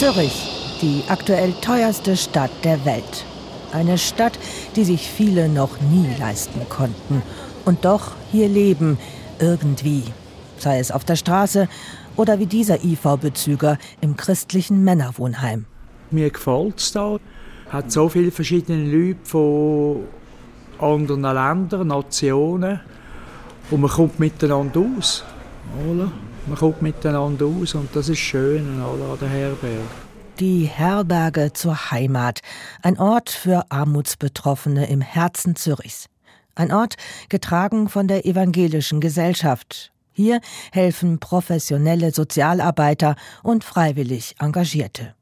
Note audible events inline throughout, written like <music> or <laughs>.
Zürich, die aktuell teuerste Stadt der Welt. Eine Stadt, die sich viele noch nie leisten konnten. Und doch hier leben, irgendwie. Sei es auf der Straße oder wie dieser IV-Bezüger im christlichen Männerwohnheim. Mir gefällt es da. Hat so viele verschiedene Leute von anderen Ländern, Nationen. Und man kommt miteinander aus. Oder? Man kommt miteinander aus und das ist schön an der Herberge. Die Herberge zur Heimat. Ein Ort für Armutsbetroffene im Herzen Zürichs. Ein Ort getragen von der evangelischen Gesellschaft. Hier helfen professionelle Sozialarbeiter und freiwillig Engagierte.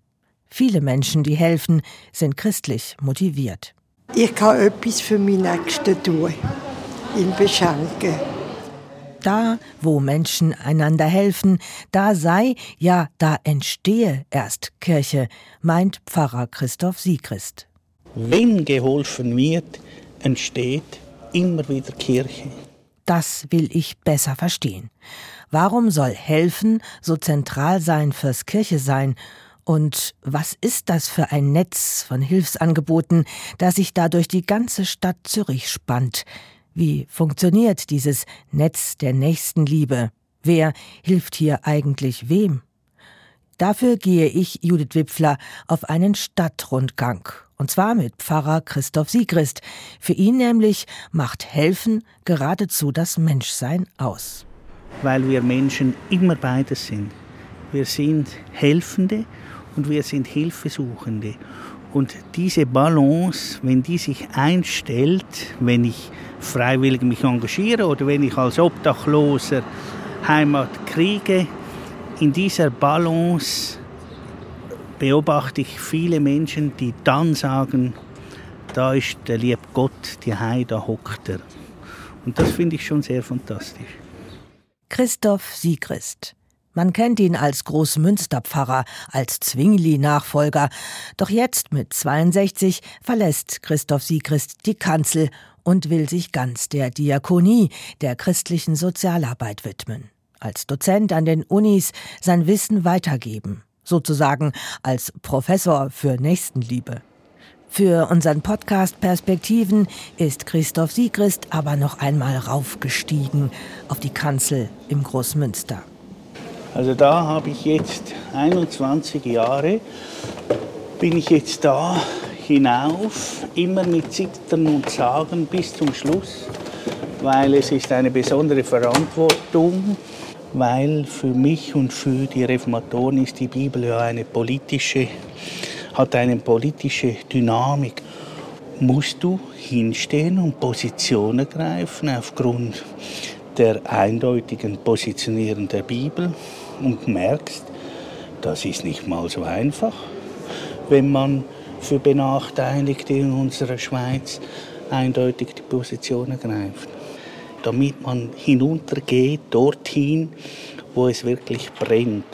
Viele Menschen, die helfen, sind christlich motiviert. Ich kann etwas für meine Nächsten tun, ihn beschenken. Da, wo Menschen einander helfen, da sei, ja, da entstehe erst Kirche, meint Pfarrer Christoph Siegrist. Wenn geholfen wird, entsteht immer wieder Kirche. Das will ich besser verstehen. Warum soll helfen so zentral sein fürs Kirche sein? Und was ist das für ein Netz von Hilfsangeboten, das sich da durch die ganze Stadt Zürich spannt? Wie funktioniert dieses Netz der Nächstenliebe? Wer hilft hier eigentlich wem? Dafür gehe ich, Judith Wipfler, auf einen Stadtrundgang. Und zwar mit Pfarrer Christoph Siegrist. Für ihn nämlich macht Helfen geradezu das Menschsein aus. Weil wir Menschen immer beides sind. Wir sind Helfende und wir sind Hilfesuchende. Und diese Balance, wenn die sich einstellt, wenn ich freiwillig mich engagiere oder wenn ich als Obdachloser Heimat kriege, in dieser Balance beobachte ich viele Menschen, die dann sagen, da ist der liebe Gott, die Hei, da hockt er. Und das finde ich schon sehr fantastisch. Christoph Siegrist. Man kennt ihn als Großmünsterpfarrer, als Zwingli-Nachfolger. Doch jetzt mit 62 verlässt Christoph Siegrist die Kanzel und will sich ganz der Diakonie, der christlichen Sozialarbeit widmen. Als Dozent an den Unis sein Wissen weitergeben. Sozusagen als Professor für Nächstenliebe. Für unseren Podcast Perspektiven ist Christoph Siegrist aber noch einmal raufgestiegen auf die Kanzel im Großmünster. Also da habe ich jetzt 21 Jahre, bin ich jetzt da hinauf, immer mit Zittern und Sagen bis zum Schluss, weil es ist eine besondere Verantwortung, weil für mich und für die Reformatoren ist die Bibel ja eine politische, hat eine politische Dynamik. Musst du hinstehen und Positionen greifen aufgrund der eindeutigen Positionierung der Bibel und merkst, das ist nicht mal so einfach, wenn man für Benachteiligte in unserer Schweiz eindeutig die Position ergreift. Damit man hinuntergeht, dorthin, wo es wirklich brennt.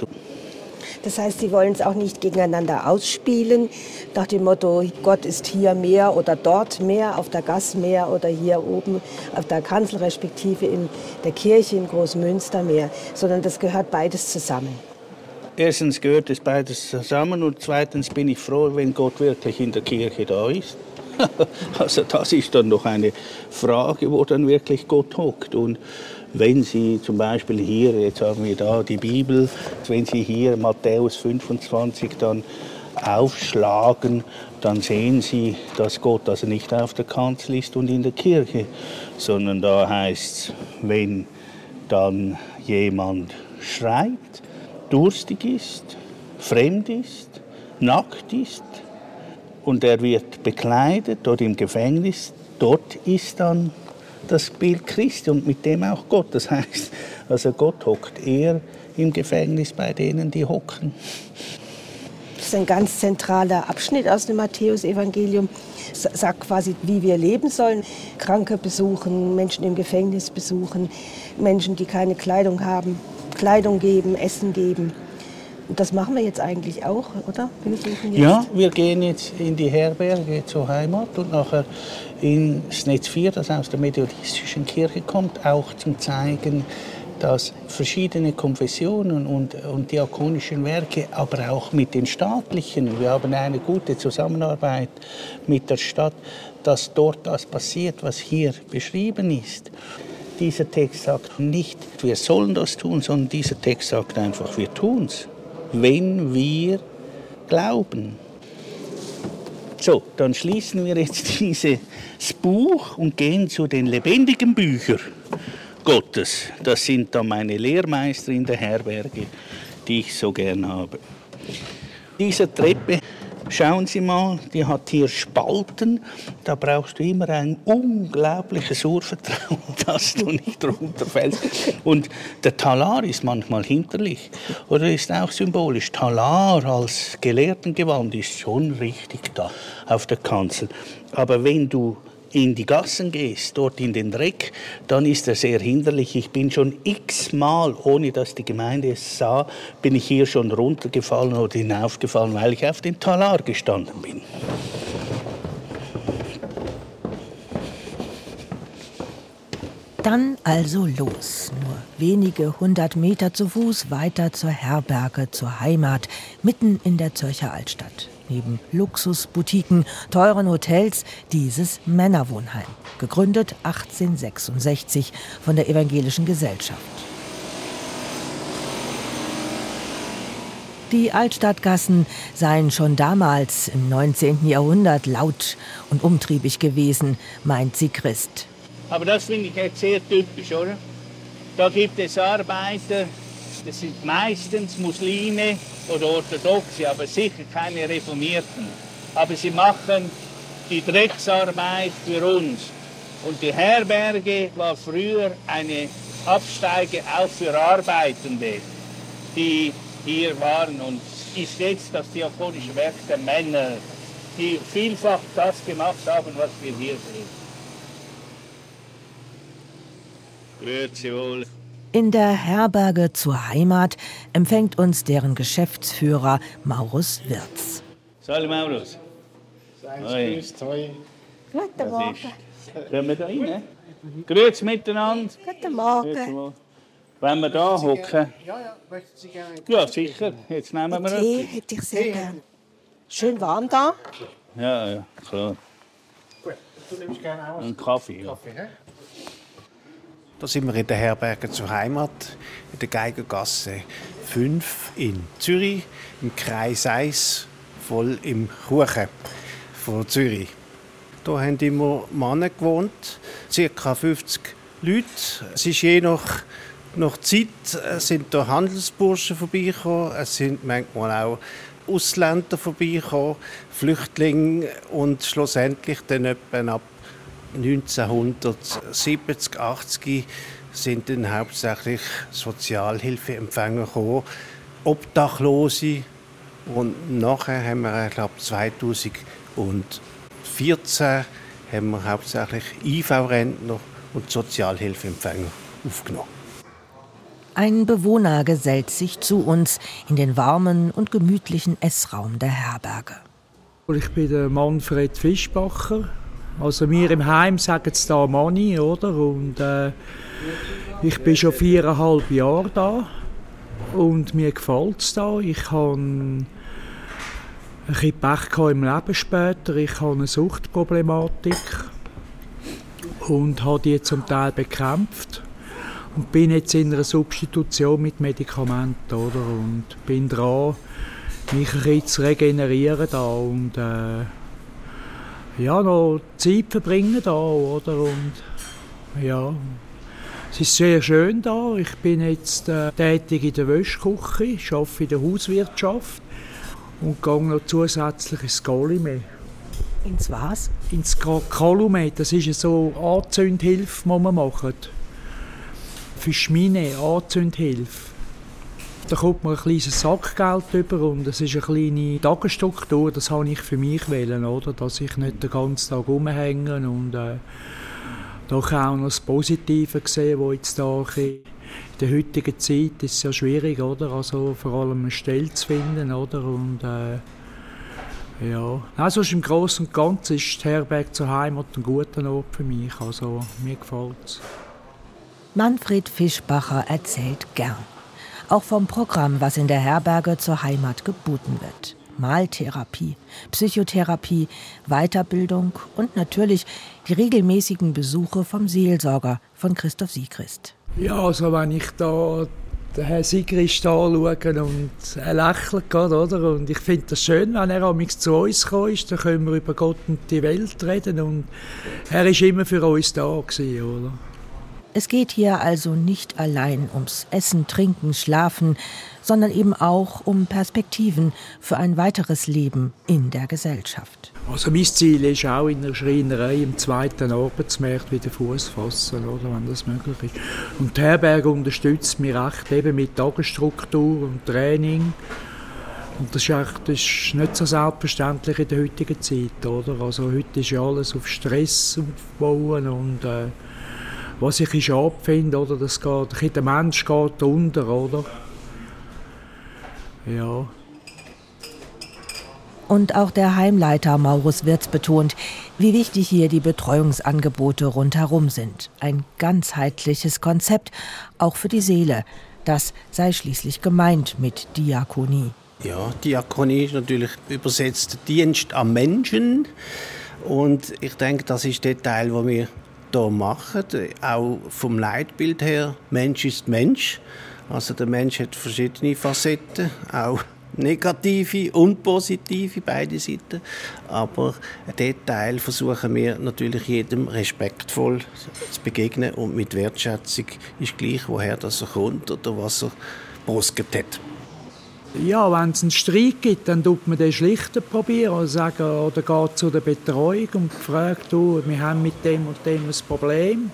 Das heißt, Sie wollen es auch nicht gegeneinander ausspielen, nach dem Motto, Gott ist hier mehr oder dort mehr, auf der Gasse mehr oder hier oben auf der Kanzel respektive in der Kirche in Großmünster mehr, sondern das gehört beides zusammen. Erstens gehört es beides zusammen und zweitens bin ich froh, wenn Gott wirklich in der Kirche da ist. <laughs> also das ist dann noch eine Frage, wo dann wirklich Gott hockt. Und wenn Sie zum Beispiel hier, jetzt haben wir da die Bibel, wenn Sie hier Matthäus 25 dann aufschlagen, dann sehen Sie, dass Gott also nicht auf der Kanzel ist und in der Kirche, sondern da heißt es, wenn dann jemand schreit, durstig ist, fremd ist, nackt ist und er wird bekleidet dort im Gefängnis, dort ist dann das Bild Christi und mit dem auch Gott. Das heißt, also Gott hockt eher im Gefängnis bei denen, die hocken. Das ist ein ganz zentraler Abschnitt aus dem Matthäusevangelium. Sagt quasi, wie wir leben sollen. Kranke besuchen, Menschen im Gefängnis besuchen, Menschen, die keine Kleidung haben, Kleidung geben, Essen geben. Und das machen wir jetzt eigentlich auch, oder? Wir ja, wir gehen jetzt in die Herberge zur Heimat und nachher ins Netz 4, das aus der methodistischen Kirche kommt, auch zum Zeigen, dass verschiedene Konfessionen und, und diakonischen Werke, aber auch mit den staatlichen, wir haben eine gute Zusammenarbeit mit der Stadt, dass dort das passiert, was hier beschrieben ist. Dieser Text sagt nicht, wir sollen das tun, sondern dieser Text sagt einfach, wir tun es, wenn wir glauben. So, dann schließen wir jetzt <laughs> dieses Buch und gehen zu den lebendigen Büchern Gottes. Das sind dann meine Lehrmeister in der Herberge, die ich so gern habe. Diese Treppe Schauen Sie mal, die hat hier Spalten. Da brauchst du immer ein unglaubliches Urvertrauen, <laughs> dass du nicht runterfällst. Und der Talar ist manchmal hinterlich oder ist auch symbolisch. Talar als Gelehrtengewand ist schon richtig da auf der Kanzel. Aber wenn du in die Gassen gehst, dort in den Dreck, dann ist er sehr hinderlich. Ich bin schon x-mal, ohne dass die Gemeinde es sah, bin ich hier schon runtergefallen oder hinaufgefallen, weil ich auf dem Talar gestanden bin. Dann also los, nur wenige hundert Meter zu Fuß weiter zur Herberge, zur Heimat, mitten in der Zürcher Altstadt. Neben Luxusboutiquen, teuren Hotels dieses Männerwohnheim, gegründet 1866 von der Evangelischen Gesellschaft. Die Altstadtgassen seien schon damals im 19. Jahrhundert laut und umtriebig gewesen, meint sie Christ. Aber das finde ich jetzt sehr typisch, oder? Da gibt es Arbeiter, das sind meistens Muslime oder Orthodoxe, aber sicher keine Reformierten. Aber sie machen die Drecksarbeit für uns. Und die Herberge war früher eine Absteige auch für Arbeitende, die hier waren. Und ist jetzt das diakonische Werk der Männer, die vielfach das gemacht haben, was wir hier sehen. Grüezi wohl. In der Herberge zur Heimat empfängt uns deren Geschäftsführer Maurus Wirz. Salut Maurus. Hoi. Guten Morgen. Können wir da rein? Grüezi miteinander. Guten Morgen. Wenn wir da hocken. Ja, ja, möchten Sie gerne Ja, sicher. Jetzt nehmen wir Tee etwas. hätte ich sehr gern. Schön warm da. Ja, ja, klar. Gut, du nimmst gerne auch Einen Kaffee. Ja. Kaffee, hä? Da sind wir in der Herberge zur Heimat, in der Geigergasse 5 in Zürich, im Kreis 1, voll im Kuchen von Zürich. Da haben immer Männer gewohnt, ca. 50 Leute. Es ist je nach, nach Zeit äh, sind da Handelsburschen vorbeigekommen, es sind manchmal auch Ausländer vorbeigekommen, Flüchtlinge und schlussendlich dann etwa ab 1970, 80 sind dann hauptsächlich Sozialhilfeempfänger gekommen, Obdachlose und nachher haben wir, ich glaube 2014 haben wir hauptsächlich IV-Rentner und Sozialhilfeempfänger aufgenommen. Ein Bewohner gesellt sich zu uns in den warmen und gemütlichen Essraum der Herberge. Ich bin der Manfred Fischbacher. Also wir im Heim sagen es da Manni, oder? Und äh, ich bin schon viereinhalb Jahre da und mir gefällt es da. Ich habe ein bisschen Pech im Leben später. Ich habe eine Suchtproblematik und habe die zum Teil bekämpft und bin jetzt in einer Substitution mit Medikamenten, oder? Und bin dran, mich ein bisschen zu regenerieren da und äh, ja, noch Zeit verbringen da, oder? Und ja, es ist sehr schön da. Ich bin jetzt äh, tätig in der Wäschküche, arbeite in der Hauswirtschaft und gehe noch zusätzlich ins Golime. Ins was? Ins Kalumet, das ist so Anzündhilfe, die man macht. Für Schmine, Anzündhilfe. Da kommt man ein kleines Sackgeld über und es ist eine kleine Tagesstruktur, das habe ich für mich wählen, oder? Dass ich nicht den ganzen Tag rumhänge und äh, doch auch noch das Positive sehen, wo jetzt da in der heutigen Zeit ist sehr schwierig, oder? Also vor allem eine Stelle zu finden, oder? Und äh, ja, also im Großen und Ganzen ist die Herberge zur Heimat ein guter Ort für mich, also mir gefällt es. Manfred Fischbacher erzählt gern. Auch vom Programm, was in der Herberge zur Heimat geboten wird. Maltherapie, Psychotherapie, Weiterbildung und natürlich die regelmäßigen Besuche vom Seelsorger von Christoph Siegrist. Ja, also wenn ich da den Herrn Sigrist anschaue und er lächelt gerade, oder? Und ich finde das schön, wenn er amigs zu uns gekommen dann können wir über Gott und die Welt reden und er ist immer für uns da gewesen, oder? Es geht hier also nicht allein ums Essen, Trinken, Schlafen, sondern eben auch um Perspektiven für ein weiteres Leben in der Gesellschaft. Also mein Ziel ist auch in der Schreinerei im zweiten Arbeitsmarkt wieder Fuß fassen, oder, wenn das möglich ist. Und die Herberge unterstützt mich recht eben mit Tagesstruktur und Training. Und das ist, echt, das ist nicht so selbstverständlich in der heutigen Zeit, oder? Also heute ist ja alles auf Stress aufbauen und äh, was ich schade finde, oder, das geht, der Mensch geht unter, oder? Ja. Und auch der Heimleiter Maurus Wirz betont, wie wichtig hier die Betreuungsangebote rundherum sind. Ein ganzheitliches Konzept, auch für die Seele. Das sei schließlich gemeint mit Diakonie. Ja, Diakonie ist natürlich übersetzt Dienst am Menschen. Und ich denke, das ist der Teil, wo wir hier machen. Auch vom Leitbild her, Mensch ist Mensch. Also der Mensch hat verschiedene Facetten, auch negative und positive, beide Seiten. Aber diesen Teil versuchen wir natürlich jedem respektvoll zu begegnen und mit Wertschätzung ist gleich, woher das er kommt oder was er brusket hat. Ja, wenn es einen Streit gibt, dann tut man den schlichter probieren oder, sagen, oder geht zu der Betreuung und fragt, du, wir haben mit dem und dem ein Problem.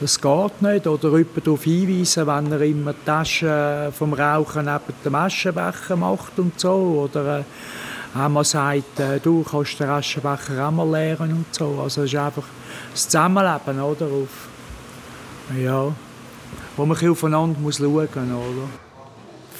Das geht nicht. Oder jemanden darauf hinweisen, wenn er immer die Tasche vom Rauchen neben dem Aschenbecher macht und so. Oder äh, einmal sagt, äh, du kannst den Aschenbecher auch mal leeren und so. Also es ist einfach das Zusammenleben, oder? Auf, ja, wo man aufeinander muss schauen muss, oder?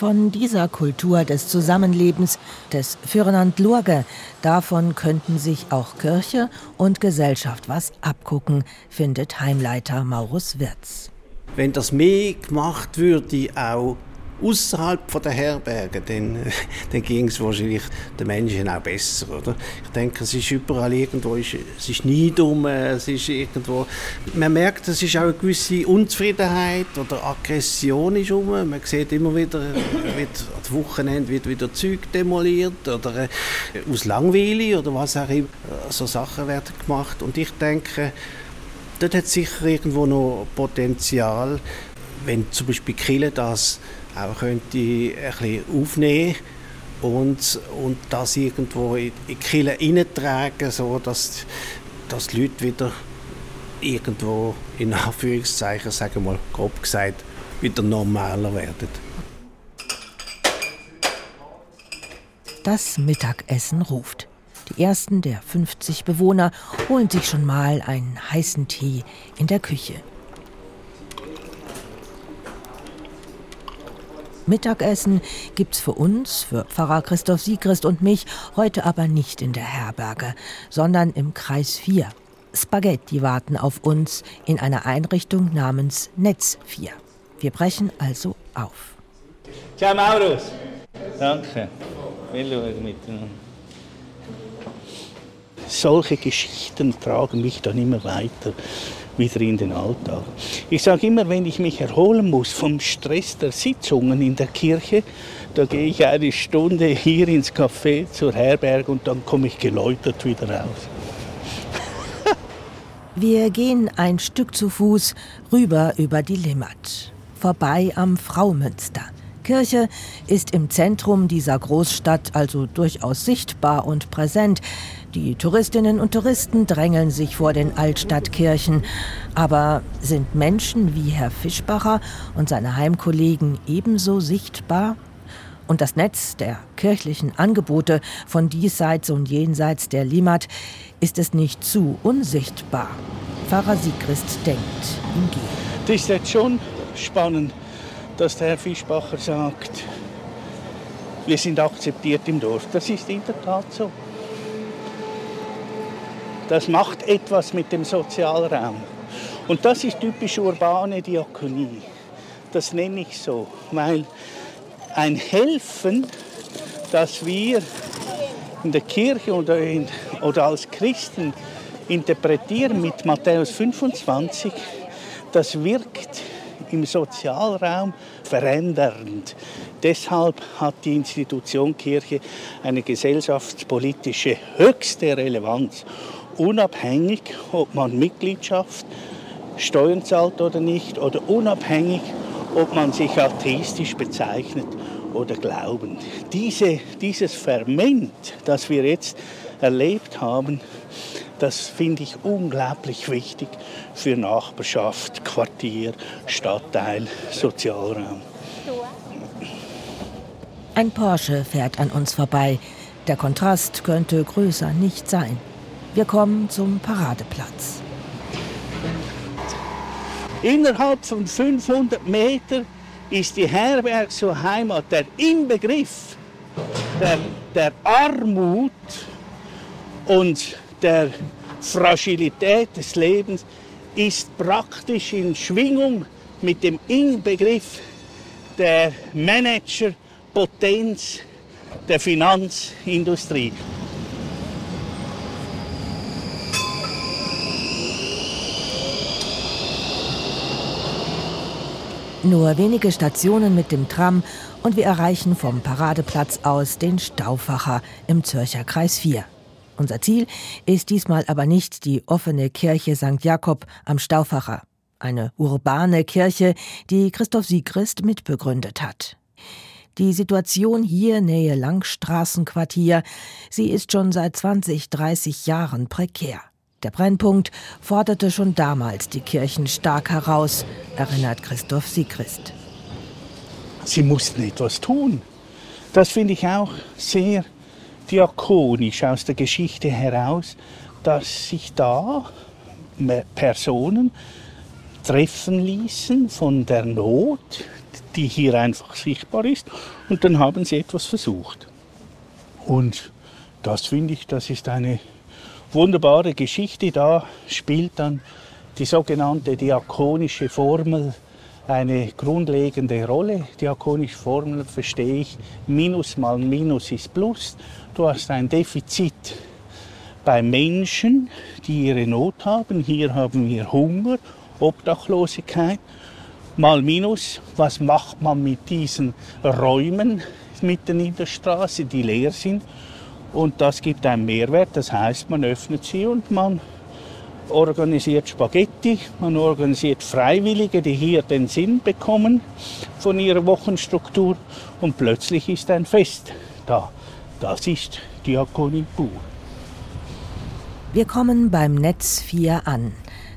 Von dieser Kultur des Zusammenlebens, des Füreinander davon könnten sich auch Kirche und Gesellschaft was abgucken, findet Heimleiter Maurus Wirz. Wenn das mehr gemacht würde, auch außerhalb der Herberge, dann, <laughs> dann ging es wahrscheinlich den Menschen auch besser, oder? Ich denke, es ist überall irgendwo, es ist nie dumm, es ist irgendwo, man merkt, es ist auch eine gewisse Unzufriedenheit oder Aggression ist rum. Man sieht immer wieder, wird am Wochenende wird wieder Zeug demoliert oder äh, aus Langweile oder was auch immer, so Sachen werden gemacht und ich denke, dort hat sicher irgendwo noch Potenzial, wenn zum Beispiel Kille das auch könnte ein bisschen aufnehmen und, und das irgendwo in die Kille reintragen, so dass, dass die Leute wieder irgendwo in Anführungszeichen, sagen wir mal grob gesagt, wieder normaler werden. Das Mittagessen ruft. Die ersten der 50 Bewohner holen sich schon mal einen heißen Tee in der Küche. Mittagessen gibt's für uns, für Pfarrer Christoph Siegrist und mich, heute aber nicht in der Herberge, sondern im Kreis 4. Spaghetti warten auf uns in einer Einrichtung namens Netz 4. Wir brechen also auf. Ciao Maurus. Danke. Wir schauen miteinander. Solche Geschichten tragen mich dann immer weiter wieder in den Alltag. Ich sage immer, wenn ich mich erholen muss vom Stress der Sitzungen in der Kirche, da gehe ich eine Stunde hier ins Café zur Herberge und dann komme ich geläutert wieder raus. <laughs> Wir gehen ein Stück zu Fuß rüber über die Limmat, vorbei am Fraumünster. Kirche ist im Zentrum dieser Großstadt also durchaus sichtbar und präsent. Die Touristinnen und Touristen drängeln sich vor den Altstadtkirchen. Aber sind Menschen wie Herr Fischbacher und seine Heimkollegen ebenso sichtbar? Und das Netz der kirchlichen Angebote von diesseits und jenseits der Limmat ist es nicht zu unsichtbar. Pfarrer Siegrist denkt im Gehen. Das ist jetzt schon spannend, dass der Herr Fischbacher sagt, wir sind akzeptiert im Dorf. Das ist in der Tat so. Das macht etwas mit dem Sozialraum. Und das ist typisch urbane Diakonie. Das nenne ich so, weil ein Helfen, das wir in der Kirche oder, in, oder als Christen interpretieren mit Matthäus 25, das wirkt im Sozialraum verändernd. Deshalb hat die Institution Kirche eine gesellschaftspolitische höchste Relevanz, unabhängig, ob man Mitgliedschaft, Steuern zahlt oder nicht, oder unabhängig, ob man sich atheistisch bezeichnet oder glauben. Diese, dieses Ferment, das wir jetzt erlebt haben, das finde ich unglaublich wichtig für Nachbarschaft, Quartier, Stadtteil, Sozialraum. Ein Porsche fährt an uns vorbei. Der Kontrast könnte größer nicht sein. Wir kommen zum Paradeplatz. Innerhalb von 500 Metern ist die Herberg zur Heimat der Inbegriff der, der Armut und der Fragilität des Lebens ist praktisch in Schwingung mit dem Inbegriff der Managerpotenz der Finanzindustrie. Nur wenige Stationen mit dem Tram und wir erreichen vom Paradeplatz aus den Stauffacher im Zürcher Kreis 4. Unser Ziel ist diesmal aber nicht die offene Kirche St. Jakob am Stauffacher, eine urbane Kirche, die Christoph Siegrist mitbegründet hat. Die Situation hier nähe Langstraßenquartier, sie ist schon seit 20, 30 Jahren prekär. Der Brennpunkt forderte schon damals die Kirchen stark heraus, erinnert Christoph Siegrist. Sie mussten etwas tun. Das finde ich auch sehr diakonisch aus der Geschichte heraus, dass sich da Personen treffen ließen von der Not, die hier einfach sichtbar ist, und dann haben sie etwas versucht. Und das finde ich, das ist eine wunderbare Geschichte. Da spielt dann die sogenannte diakonische Formel eine grundlegende Rolle. Diakonische Formel verstehe ich, Minus mal Minus ist Plus. Du hast ein Defizit bei Menschen, die ihre Not haben. Hier haben wir Hunger, Obdachlosigkeit. Mal Minus, was macht man mit diesen Räumen mitten in der Straße, die leer sind? Und das gibt einen Mehrwert. Das heißt, man öffnet sie und man organisiert Spaghetti, man organisiert Freiwillige, die hier den Sinn bekommen von ihrer Wochenstruktur und plötzlich ist ein Fest da. Das ist Diakonie pur. Wir kommen beim Netz 4 an.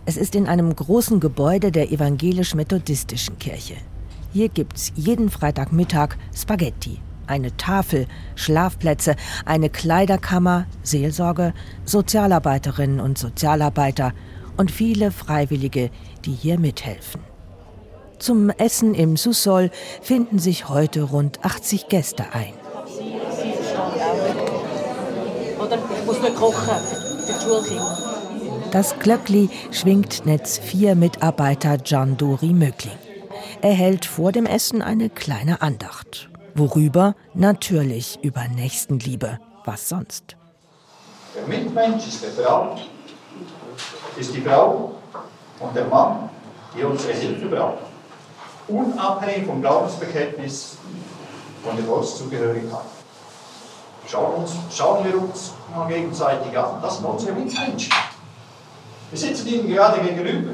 Es ist in einem großen Gebäude der evangelisch-methodistischen Kirche. Hier gibt's jeden Freitagmittag Spaghetti eine Tafel, Schlafplätze, eine Kleiderkammer, Seelsorge, Sozialarbeiterinnen und Sozialarbeiter und viele Freiwillige, die hier mithelfen. Zum Essen im Sussol finden sich heute rund 80 Gäste ein. Das Glöckli schwingt Netz 4 Mitarbeiter Gian Dori Mögling. Er hält vor dem Essen eine kleine Andacht. Worüber? Natürlich über Nächstenliebe. Was sonst? Der Mitmensch ist der Frau, ist die Frau und der Mann, die unsere Hilfe braucht. Unabhängig vom Glaubensbekenntnis und der Volkszugehörigkeit. Schauen, uns, schauen wir uns mal gegenseitig an. Das sind unsere Mitmenschen. Wir sitzen ihnen gerade gegenüber.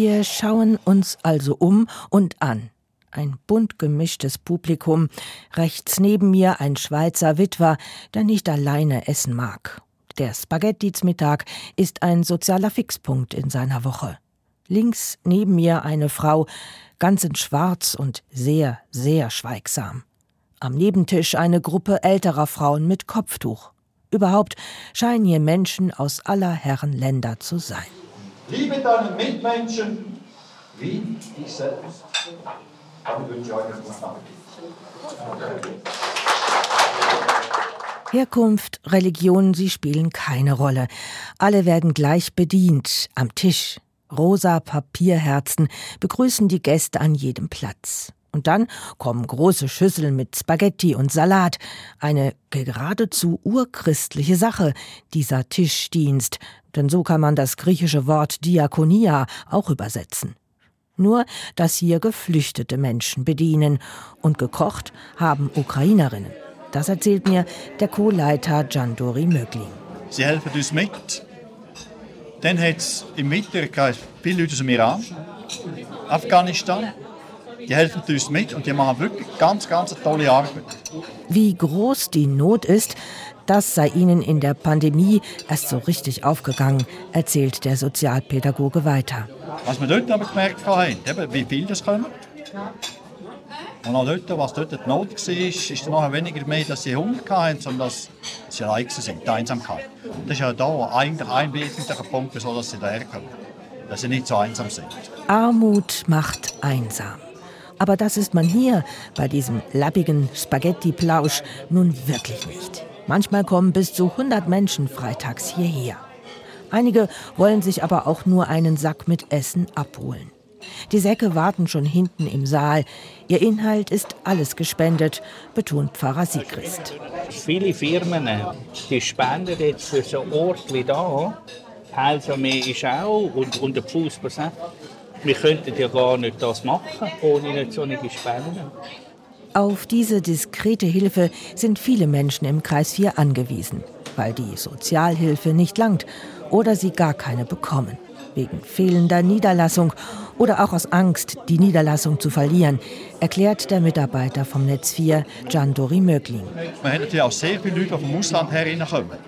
Wir schauen uns also um und an. Ein bunt gemischtes Publikum, rechts neben mir ein Schweizer Witwer, der nicht alleine essen mag. Der Spaghetti-Mittag ist ein sozialer Fixpunkt in seiner Woche. Links neben mir eine Frau, ganz in Schwarz und sehr, sehr schweigsam. Am Nebentisch eine Gruppe älterer Frauen mit Kopftuch. Überhaupt scheinen hier Menschen aus aller Herren Länder zu sein. Liebe deinen Mitmenschen wie dich selbst. Damit wünsche ich euch einen. Herkunft, Religion, sie spielen keine Rolle. Alle werden gleich bedient, am Tisch. Rosa Papierherzen begrüßen die Gäste an jedem Platz. Und dann kommen große Schüsseln mit Spaghetti und Salat. Eine geradezu urchristliche Sache, dieser Tischdienst, denn so kann man das griechische Wort Diakonia auch übersetzen. Nur, dass hier geflüchtete Menschen bedienen und gekocht haben Ukrainerinnen. Das erzählt mir der Co-Leiter Jandori Mögling. Sie helfen uns mit. Dann hat es im Winter viele Leute aus dem Iran, Afghanistan, die helfen uns mit und die machen wirklich ganz, ganz tolle Arbeit. Wie groß die Not ist, das sei ihnen in der Pandemie erst so richtig aufgegangen, erzählt der Sozialpädagoge weiter. Was wir dort aber gemerkt haben, wie viel das kommt. Und auch dort, was dort die Not war, ist nachher weniger mehr, dass sie Hunger hatten, sondern dass sie allein sind, die Einsamkeit. Das ist ja da eigentlich ein wesentlicher Punkt, so dass sie daherkommen. Dass sie nicht so einsam sind. Armut macht einsam. Aber das ist man hier bei diesem lappigen Spaghetti-Plausch nun wirklich nicht. Manchmal kommen bis zu 100 Menschen freitags hierher. Einige wollen sich aber auch nur einen Sack mit Essen abholen. Die Säcke warten schon hinten im Saal. Ihr Inhalt ist alles gespendet, betont Pfarrer Siegrist. Viele Firmen die spenden jetzt für so einen Ort wie da. Helfen mir ist auch und, und der Fußball sagt, wir könnten ja gar nicht das machen, ohne nicht solche Spenden. Auf diese diskrete Hilfe sind viele Menschen im Kreis 4 angewiesen, weil die Sozialhilfe nicht langt oder sie gar keine bekommen. Wegen fehlender Niederlassung oder auch aus Angst, die Niederlassung zu verlieren, erklärt der Mitarbeiter vom Netz 4, Gian Dori Mögling. Man hat natürlich auch sehr viele Leute, die vom Ausland herkommen.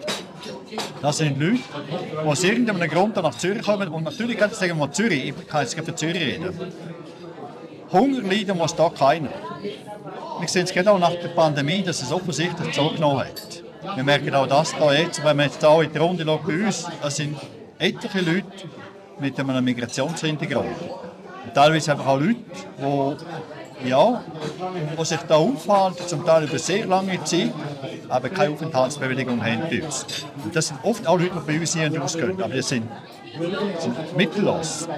Das sind Leute, die aus irgendeinem Grund nach Zürich kommen. Und natürlich sagen, wir Zürich, ich kann jetzt für Zürich reden. Hunger leiden muss da keiner. Wir sehen es auch nach der Pandemie, dass es offensichtlich zugenommen hat. Wir merken auch das da jetzt, wenn man jetzt hier in die Runde schaut bei uns, es sind etliche Leute mit einem Migrationshintergrund. Und teilweise einfach auch Leute, die, ja, die sich da aufhalten, zum Teil über sehr lange Zeit, aber keine Aufenthaltsbewilligung haben bei uns. Und das sind oft auch Leute, die bei uns hier rausgehen, aber sind, sind mittellos.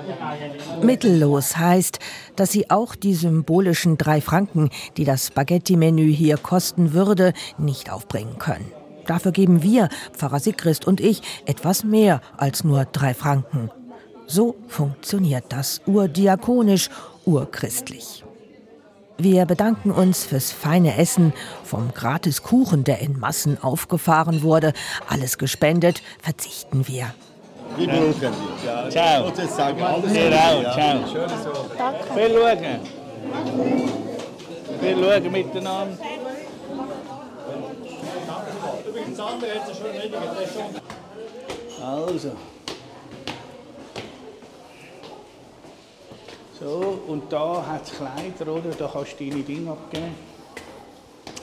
Mittellos heißt, dass sie auch die symbolischen drei Franken, die das Spaghetti-Menü hier kosten würde, nicht aufbringen können. Dafür geben wir, Pfarrer Sigrist und ich, etwas mehr als nur drei Franken. So funktioniert das urdiakonisch, urchristlich. Wir bedanken uns fürs feine Essen, vom Gratiskuchen, der in Massen aufgefahren wurde. Alles gespendet, verzichten wir. Wir brauchen Sie. Ciao. Sozusagen alles Ihr auch. Ciao. Danke. Viel schauen. Viel schauen miteinander. Also. So, und da hat es Kleider, oder? Da kannst du deine Dinge abgeben.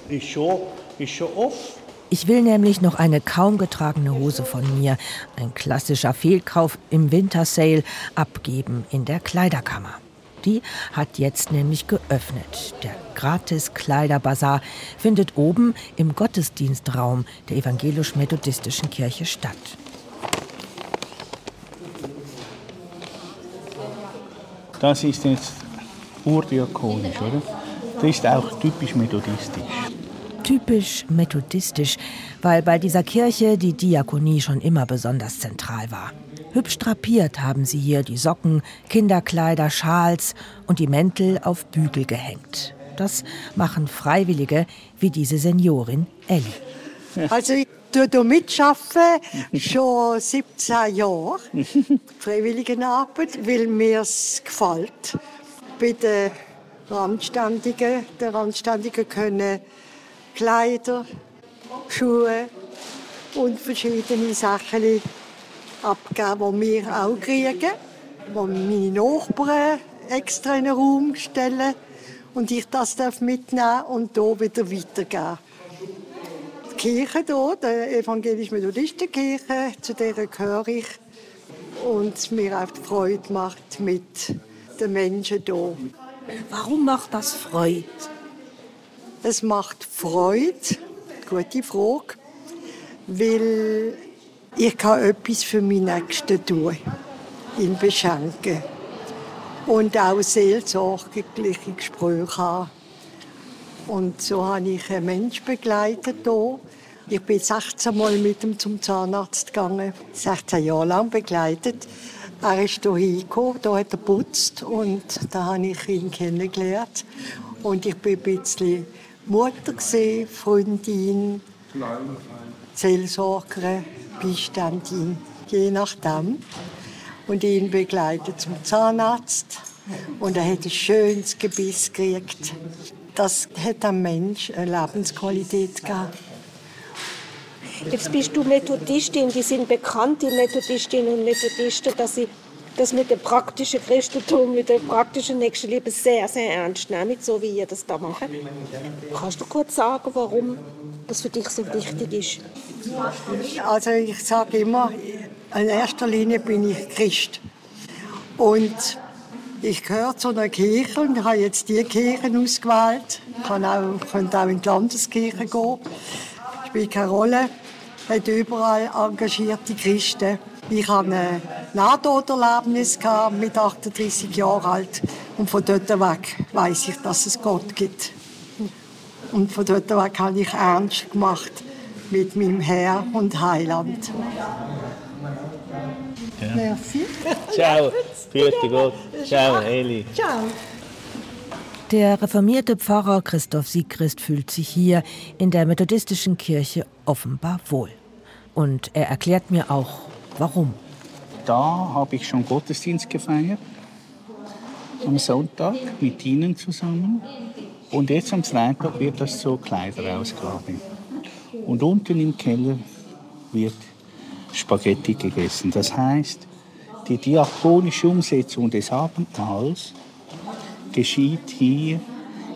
Ist schon, ist schon off. Ich will nämlich noch eine kaum getragene Hose von mir, ein klassischer Fehlkauf im Wintersale, abgeben in der Kleiderkammer. Die hat jetzt nämlich geöffnet. Der Gratis-Kleiderbazar findet oben im Gottesdienstraum der evangelisch-methodistischen Kirche statt. Das ist jetzt urdiakonisch, oder? Das ist auch typisch methodistisch. Typisch methodistisch, weil bei dieser Kirche die Diakonie schon immer besonders zentral war. Hübsch drapiert haben sie hier die Socken, Kinderkleider, Schals und die Mäntel auf Bügel gehängt. Das machen Freiwillige wie diese Seniorin Elli. <laughs> Also ich tue hier mitschaffen, schon 17 Jahre. <laughs> Freiwilligenarbeit, weil mir es gefällt. Bei den Randständigen, der Randständigen können Kleider, Schuhe und verschiedene Sachen abgeben, die wir auch kriegen, wo meine Nachbarn extra in einen Raum stellen und ich das mitnehmen und hier wieder weitergeben. Die Kirche hier, die evangelisch-methodistische zu der gehöre ich und mir auch die Freude macht mit den Menschen hier. Warum macht das Freude? Es macht Freude, gute Frage, weil ich kann etwas für meine Nächsten tun, ihn beschenken und auch seelsorgliche Gespräche haben. Und so habe ich einen Menschen begleitet hier. Ich bin 16 Mal mit ihm zum Zahnarzt gegangen, 16 Jahre lang begleitet. Er ist hier hingekommen, hier hat er putzt und da habe ich ihn kennengelernt. Und ich bin ein bisschen Mutter, gewesen, Freundin, Seelsorgerin, Beiständin, je nachdem. Und ihn begleitet zum Zahnarzt. Und er hat ein schönes Gebiss gekriegt. Das hat dem Mensch eine Lebensqualität gegeben. Jetzt bist du Methodistin, die sind bekannt, die Methodistinnen und Methodisten, dass sie das mit dem praktischen Christentum, mit dem praktischen Nächstenliebe sehr, sehr ernst nehmen, so wie ihr das da macht. Kannst du kurz sagen, warum das für dich so wichtig ist? Also ich sage immer, in erster Linie bin ich Christ. Und ich gehöre zu einer Kirche und habe jetzt die Kirche ausgewählt. Ich kann auch, könnte auch in die Landeskirche gehen. Spielt keine Rolle. Hat überall engagierte Christen. Ich hatte ein Nahtoderlebnis mit 38 Jahren alt. Und von dort weg weiß ich, dass es Gott gibt. Und von dort weg habe ich ernst gemacht mit meinem Herr und Heiland. Ja. Merci. Ciao, vierte Gott. Ciao, Eli. Ciao. Der reformierte Pfarrer Christoph Siegrist fühlt sich hier in der methodistischen Kirche offenbar wohl. Und er erklärt mir auch, warum. Da habe ich schon Gottesdienst gefeiert. Am Sonntag mit Ihnen zusammen. Und jetzt am Freitag wird das zur Kleiderausgabe. Und unten im Keller wird Spaghetti gegessen. Das heißt, die diakonische Umsetzung des Abendmahls geschieht hier,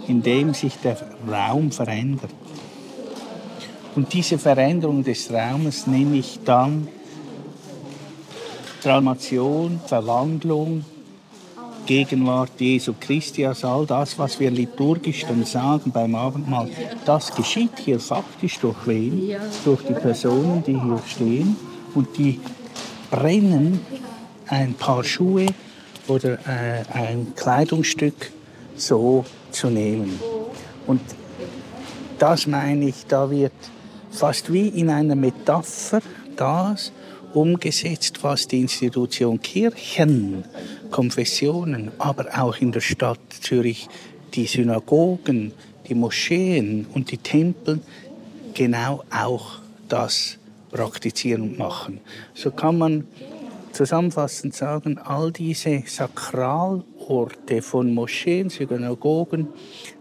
indem sich der Raum verändert. Und diese Veränderung des Raumes nenne ich dann Transformation, Verwandlung, Gegenwart Jesu Christi, also all das, was wir liturgisch dann sagen beim Abendmahl, das geschieht hier faktisch durch wen? Durch die Personen, die hier stehen und die brennen ein paar Schuhe oder äh, ein Kleidungsstück so zu nehmen. Und das meine ich, da wird fast wie in einer Metapher das umgesetzt, was die Institution Kirchen, Konfessionen, aber auch in der Stadt Zürich die Synagogen, die Moscheen und die Tempel genau auch das praktizieren und machen. So kann man zusammenfassend sagen, all diese Sakralorte von Moscheen, Synagogen,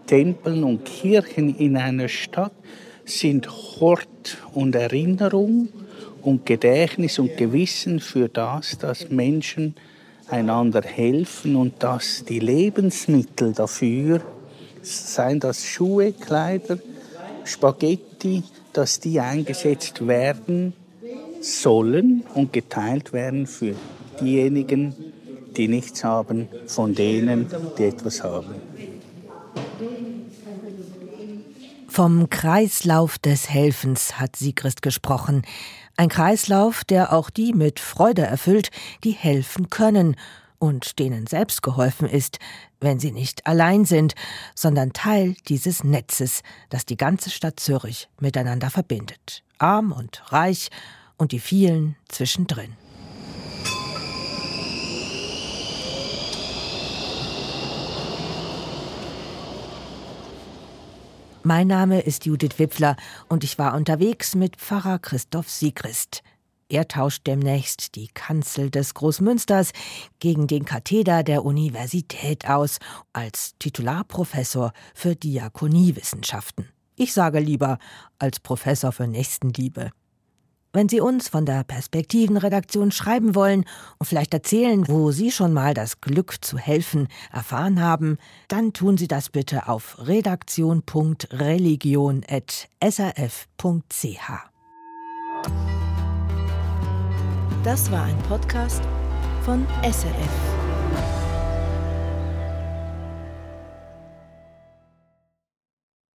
Tempeln und Kirchen in einer Stadt sind Hort und Erinnerung und Gedächtnis und Gewissen für das, dass Menschen einander helfen und dass die Lebensmittel dafür, seien das Schuhe, Kleider, Spaghetti, dass die eingesetzt werden sollen und geteilt werden für diejenigen, die nichts haben, von denen, die etwas haben. Vom Kreislauf des Helfens hat Sigrist gesprochen. Ein Kreislauf, der auch die mit Freude erfüllt, die helfen können und denen selbst geholfen ist, wenn sie nicht allein sind, sondern Teil dieses Netzes, das die ganze Stadt Zürich miteinander verbindet. Arm und reich und die vielen zwischendrin. Mein Name ist Judith Wipfler und ich war unterwegs mit Pfarrer Christoph Siegrist. Er tauscht demnächst die Kanzel des Großmünsters gegen den Katheder der Universität aus als Titularprofessor für Diakoniewissenschaften. Ich sage lieber als Professor für Nächstenliebe. Wenn Sie uns von der Perspektivenredaktion schreiben wollen und vielleicht erzählen, wo Sie schon mal das Glück zu helfen erfahren haben, dann tun Sie das bitte auf redaktion.religion.srf.ch. Das war ein Podcast von SRF.